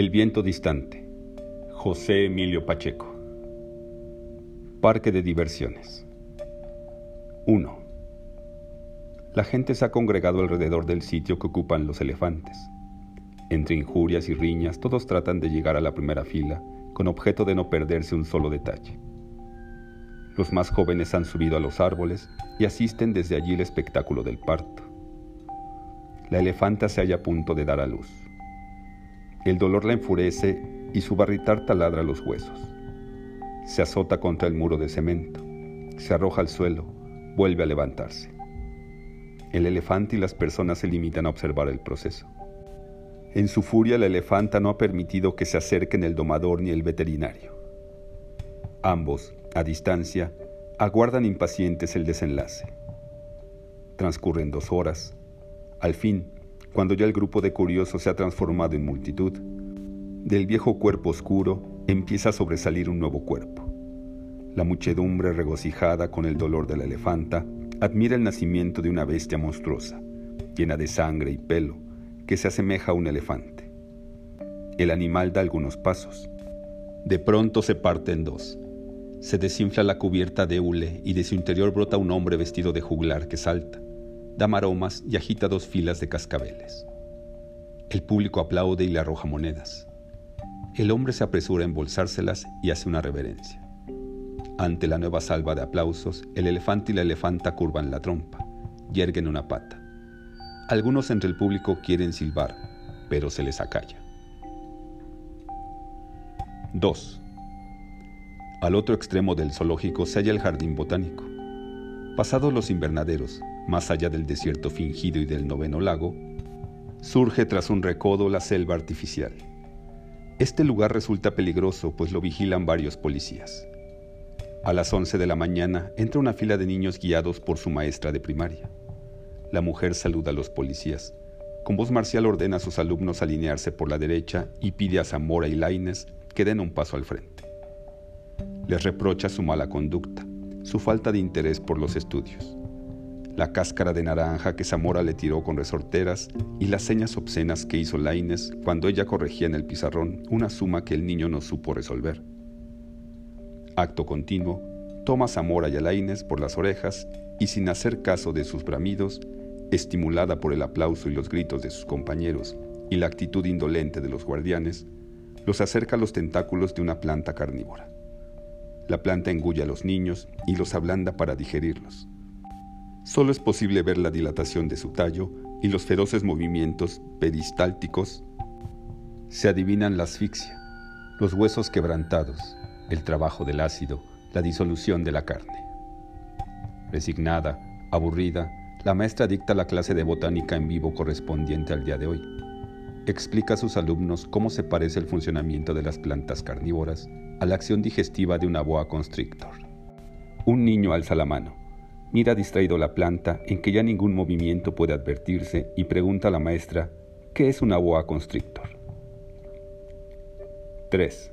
El viento distante. José Emilio Pacheco. Parque de diversiones. 1. La gente se ha congregado alrededor del sitio que ocupan los elefantes. Entre injurias y riñas, todos tratan de llegar a la primera fila con objeto de no perderse un solo detalle. Los más jóvenes han subido a los árboles y asisten desde allí el espectáculo del parto. La elefanta se halla a punto de dar a luz. El dolor la enfurece y su barritar taladra los huesos. Se azota contra el muro de cemento, se arroja al suelo, vuelve a levantarse. El elefante y las personas se limitan a observar el proceso. En su furia la elefanta no ha permitido que se acerquen el domador ni el veterinario. Ambos, a distancia, aguardan impacientes el desenlace. Transcurren dos horas, al fin, cuando ya el grupo de curiosos se ha transformado en multitud, del viejo cuerpo oscuro empieza a sobresalir un nuevo cuerpo. La muchedumbre regocijada con el dolor de la elefanta admira el nacimiento de una bestia monstruosa, llena de sangre y pelo, que se asemeja a un elefante. El animal da algunos pasos. De pronto se parte en dos. Se desinfla la cubierta de hule y de su interior brota un hombre vestido de juglar que salta da maromas y agita dos filas de cascabeles. El público aplaude y le arroja monedas. El hombre se apresura a embolsárselas y hace una reverencia. Ante la nueva salva de aplausos, el elefante y la elefanta curvan la trompa, yerguen una pata. Algunos entre el público quieren silbar, pero se les acalla. 2. Al otro extremo del zoológico se halla el jardín botánico. Pasados los invernaderos, más allá del desierto fingido y del noveno lago, surge tras un recodo la selva artificial. Este lugar resulta peligroso pues lo vigilan varios policías. A las 11 de la mañana entra una fila de niños guiados por su maestra de primaria. La mujer saluda a los policías. Con voz marcial ordena a sus alumnos alinearse por la derecha y pide a Zamora y Laines que den un paso al frente. Les reprocha su mala conducta, su falta de interés por los estudios la cáscara de naranja que Zamora le tiró con resorteras y las señas obscenas que hizo Laines cuando ella corregía en el pizarrón una suma que el niño no supo resolver. Acto continuo, toma Zamora y a Laines por las orejas y sin hacer caso de sus bramidos, estimulada por el aplauso y los gritos de sus compañeros y la actitud indolente de los guardianes, los acerca a los tentáculos de una planta carnívora. La planta engulla a los niños y los ablanda para digerirlos. Solo es posible ver la dilatación de su tallo y los feroces movimientos peristálticos. Se adivinan la asfixia, los huesos quebrantados, el trabajo del ácido, la disolución de la carne. Resignada, aburrida, la maestra dicta la clase de botánica en vivo correspondiente al día de hoy. Explica a sus alumnos cómo se parece el funcionamiento de las plantas carnívoras a la acción digestiva de una boa constrictor. Un niño alza la mano. Mira distraído la planta en que ya ningún movimiento puede advertirse y pregunta a la maestra, ¿qué es una boa constrictor? 3.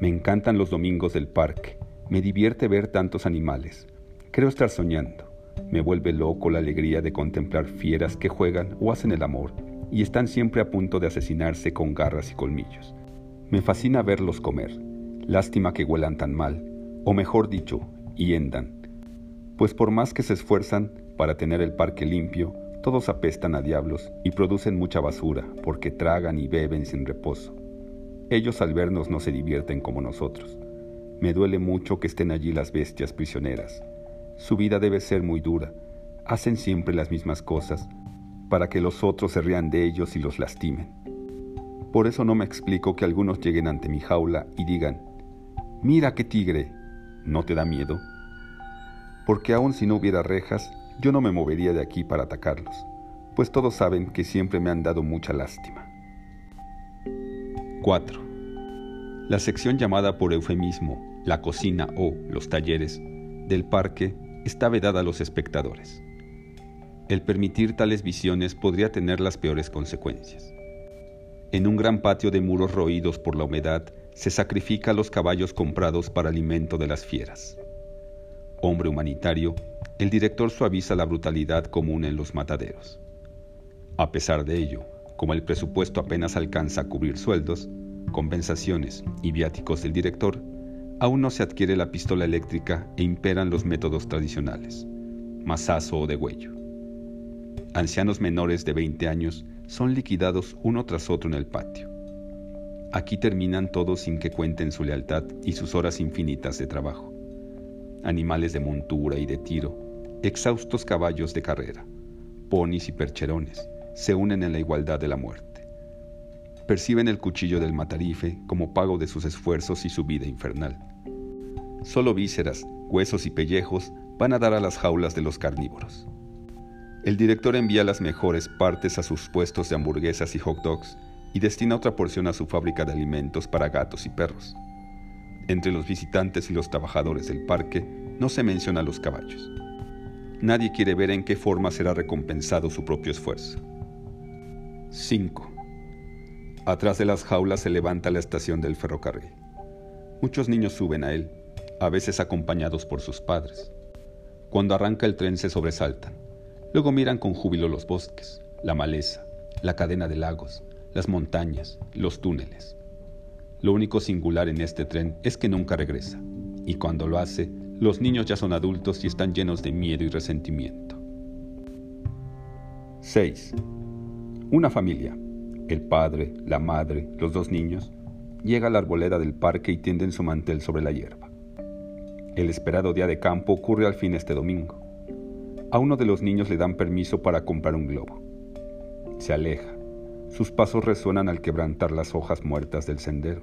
Me encantan los domingos del parque. Me divierte ver tantos animales. Creo estar soñando. Me vuelve loco la alegría de contemplar fieras que juegan o hacen el amor y están siempre a punto de asesinarse con garras y colmillos. Me fascina verlos comer. Lástima que huelan tan mal, o mejor dicho, hiendan pues por más que se esfuerzan para tener el parque limpio, todos apestan a diablos y producen mucha basura porque tragan y beben sin reposo. Ellos al vernos no se divierten como nosotros. Me duele mucho que estén allí las bestias prisioneras. Su vida debe ser muy dura. Hacen siempre las mismas cosas para que los otros se rían de ellos y los lastimen. Por eso no me explico que algunos lleguen ante mi jaula y digan, mira qué tigre, ¿no te da miedo? porque aun si no hubiera rejas, yo no me movería de aquí para atacarlos, pues todos saben que siempre me han dado mucha lástima. 4. La sección llamada por eufemismo la cocina o los talleres del parque está vedada a los espectadores. El permitir tales visiones podría tener las peores consecuencias. En un gran patio de muros roídos por la humedad se sacrifica los caballos comprados para alimento de las fieras hombre humanitario, el director suaviza la brutalidad común en los mataderos. A pesar de ello, como el presupuesto apenas alcanza a cubrir sueldos, compensaciones y viáticos del director, aún no se adquiere la pistola eléctrica e imperan los métodos tradicionales, masazo o degüello. Ancianos menores de 20 años son liquidados uno tras otro en el patio. Aquí terminan todos sin que cuenten su lealtad y sus horas infinitas de trabajo. Animales de montura y de tiro, exhaustos caballos de carrera, ponis y percherones, se unen en la igualdad de la muerte. Perciben el cuchillo del matarife como pago de sus esfuerzos y su vida infernal. Solo vísceras, huesos y pellejos van a dar a las jaulas de los carnívoros. El director envía las mejores partes a sus puestos de hamburguesas y hot dogs y destina otra porción a su fábrica de alimentos para gatos y perros. Entre los visitantes y los trabajadores del parque no se menciona a los caballos. Nadie quiere ver en qué forma será recompensado su propio esfuerzo. 5. Atrás de las jaulas se levanta la estación del ferrocarril. Muchos niños suben a él, a veces acompañados por sus padres. Cuando arranca el tren se sobresaltan. Luego miran con júbilo los bosques, la maleza, la cadena de lagos, las montañas, los túneles. Lo único singular en este tren es que nunca regresa, y cuando lo hace, los niños ya son adultos y están llenos de miedo y resentimiento. 6. Una familia, el padre, la madre, los dos niños, llega a la arboleda del parque y tienden su mantel sobre la hierba. El esperado día de campo ocurre al fin este domingo. A uno de los niños le dan permiso para comprar un globo. Se aleja. Sus pasos resuenan al quebrantar las hojas muertas del sendero.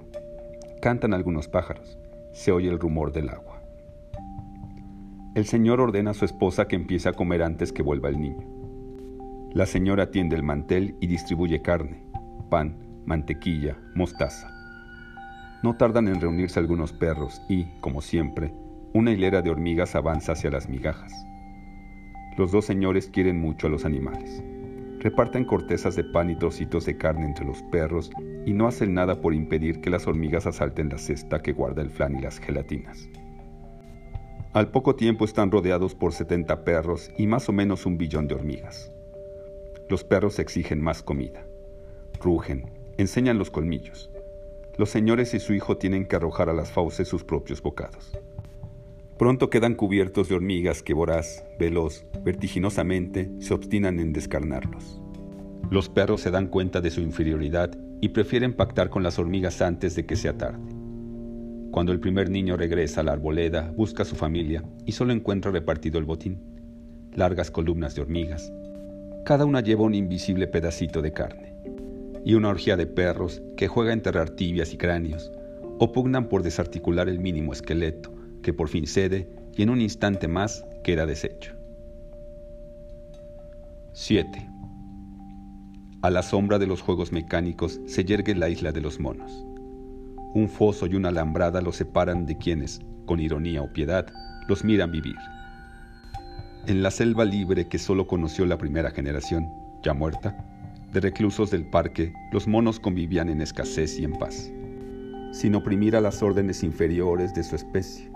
Cantan algunos pájaros. Se oye el rumor del agua. El señor ordena a su esposa que empiece a comer antes que vuelva el niño. La señora tiende el mantel y distribuye carne, pan, mantequilla, mostaza. No tardan en reunirse algunos perros y, como siempre, una hilera de hormigas avanza hacia las migajas. Los dos señores quieren mucho a los animales. Reparten cortezas de pan y trocitos de carne entre los perros y no hacen nada por impedir que las hormigas asalten la cesta que guarda el flan y las gelatinas. Al poco tiempo están rodeados por 70 perros y más o menos un billón de hormigas. Los perros exigen más comida. Rugen, enseñan los colmillos. Los señores y su hijo tienen que arrojar a las fauces sus propios bocados. Pronto quedan cubiertos de hormigas que voraz, veloz, vertiginosamente se obstinan en descarnarlos. Los perros se dan cuenta de su inferioridad y prefieren pactar con las hormigas antes de que sea tarde. Cuando el primer niño regresa a la arboleda, busca a su familia y solo encuentra repartido el botín. Largas columnas de hormigas, cada una lleva un invisible pedacito de carne, y una orgía de perros que juega a enterrar tibias y cráneos, o pugnan por desarticular el mínimo esqueleto, que por fin cede y en un instante más queda deshecho. 7. A la sombra de los juegos mecánicos se yergue la isla de los monos. Un foso y una alambrada los separan de quienes, con ironía o piedad, los miran vivir. En la selva libre que solo conoció la primera generación, ya muerta, de reclusos del parque, los monos convivían en escasez y en paz, sin oprimir a las órdenes inferiores de su especie.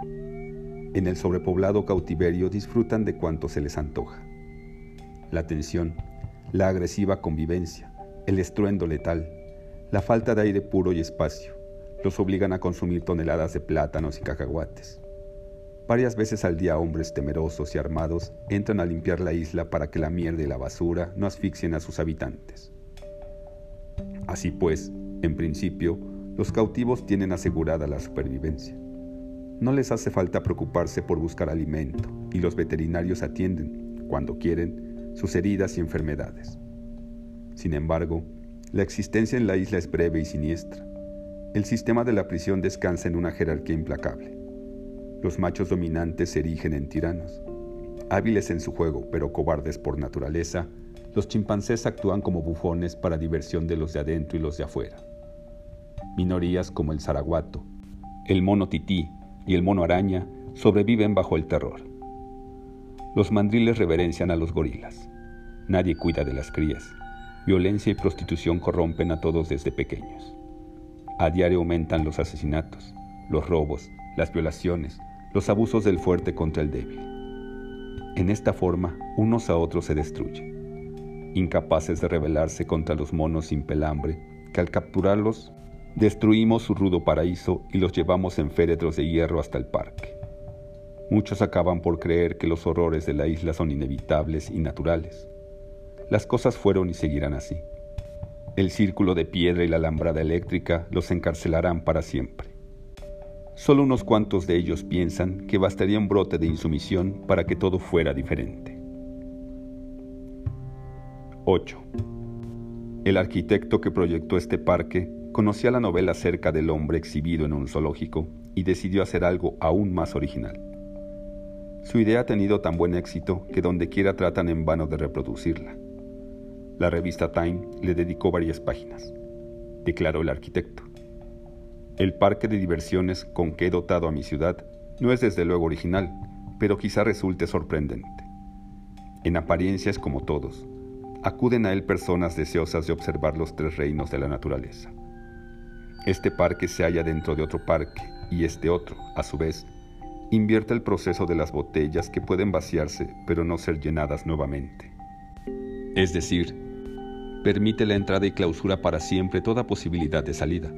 En el sobrepoblado cautiverio disfrutan de cuanto se les antoja. La tensión, la agresiva convivencia, el estruendo letal, la falta de aire puro y espacio, los obligan a consumir toneladas de plátanos y cacahuates Varias veces al día hombres temerosos y armados entran a limpiar la isla para que la mierda y la basura no asfixien a sus habitantes. Así pues, en principio, los cautivos tienen asegurada la supervivencia. No les hace falta preocuparse por buscar alimento y los veterinarios atienden, cuando quieren, sus heridas y enfermedades. Sin embargo, la existencia en la isla es breve y siniestra. El sistema de la prisión descansa en una jerarquía implacable. Los machos dominantes se erigen en tiranos. Hábiles en su juego, pero cobardes por naturaleza, los chimpancés actúan como bufones para diversión de los de adentro y los de afuera. Minorías como el zaraguato, el mono tití y el mono araña sobreviven bajo el terror. Los mandriles reverencian a los gorilas. Nadie cuida de las crías. Violencia y prostitución corrompen a todos desde pequeños. A diario aumentan los asesinatos, los robos, las violaciones, los abusos del fuerte contra el débil. En esta forma, unos a otros se destruyen. incapaces de rebelarse contra los monos sin pelambre, que al capturarlos destruimos su rudo paraíso y los llevamos en féretros de hierro hasta el parque. Muchos acaban por creer que los horrores de la isla son inevitables y naturales. Las cosas fueron y seguirán así. El círculo de piedra y la alambrada eléctrica los encarcelarán para siempre. Solo unos cuantos de ellos piensan que bastaría un brote de insumisión para que todo fuera diferente. 8. El arquitecto que proyectó este parque conocía la novela acerca del hombre exhibido en un zoológico y decidió hacer algo aún más original. Su idea ha tenido tan buen éxito que donde quiera tratan en vano de reproducirla. La revista Time le dedicó varias páginas, declaró el arquitecto. El parque de diversiones con que he dotado a mi ciudad no es desde luego original, pero quizá resulte sorprendente. En apariencia es como todos. Acuden a él personas deseosas de observar los tres reinos de la naturaleza. Este parque se halla dentro de otro parque y este otro, a su vez, invierte el proceso de las botellas que pueden vaciarse pero no ser llenadas nuevamente. Es decir, permite la entrada y clausura para siempre toda posibilidad de salida,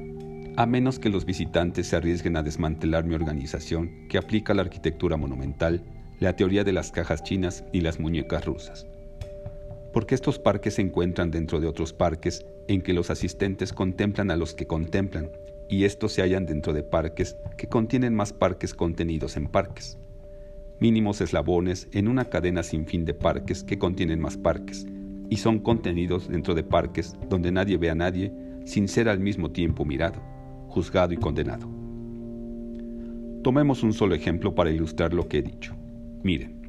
a menos que los visitantes se arriesguen a desmantelar mi organización que aplica la arquitectura monumental, la teoría de las cajas chinas y las muñecas rusas. Porque estos parques se encuentran dentro de otros parques en que los asistentes contemplan a los que contemplan, y estos se hallan dentro de parques que contienen más parques contenidos en parques. Mínimos eslabones en una cadena sin fin de parques que contienen más parques, y son contenidos dentro de parques donde nadie ve a nadie sin ser al mismo tiempo mirado, juzgado y condenado. Tomemos un solo ejemplo para ilustrar lo que he dicho. Miren,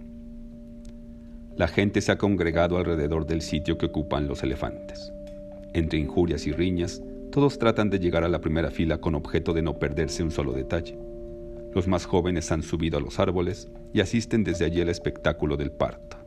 la gente se ha congregado alrededor del sitio que ocupan los elefantes. Entre injurias y riñas, todos tratan de llegar a la primera fila con objeto de no perderse un solo detalle. Los más jóvenes han subido a los árboles y asisten desde allí al espectáculo del parto.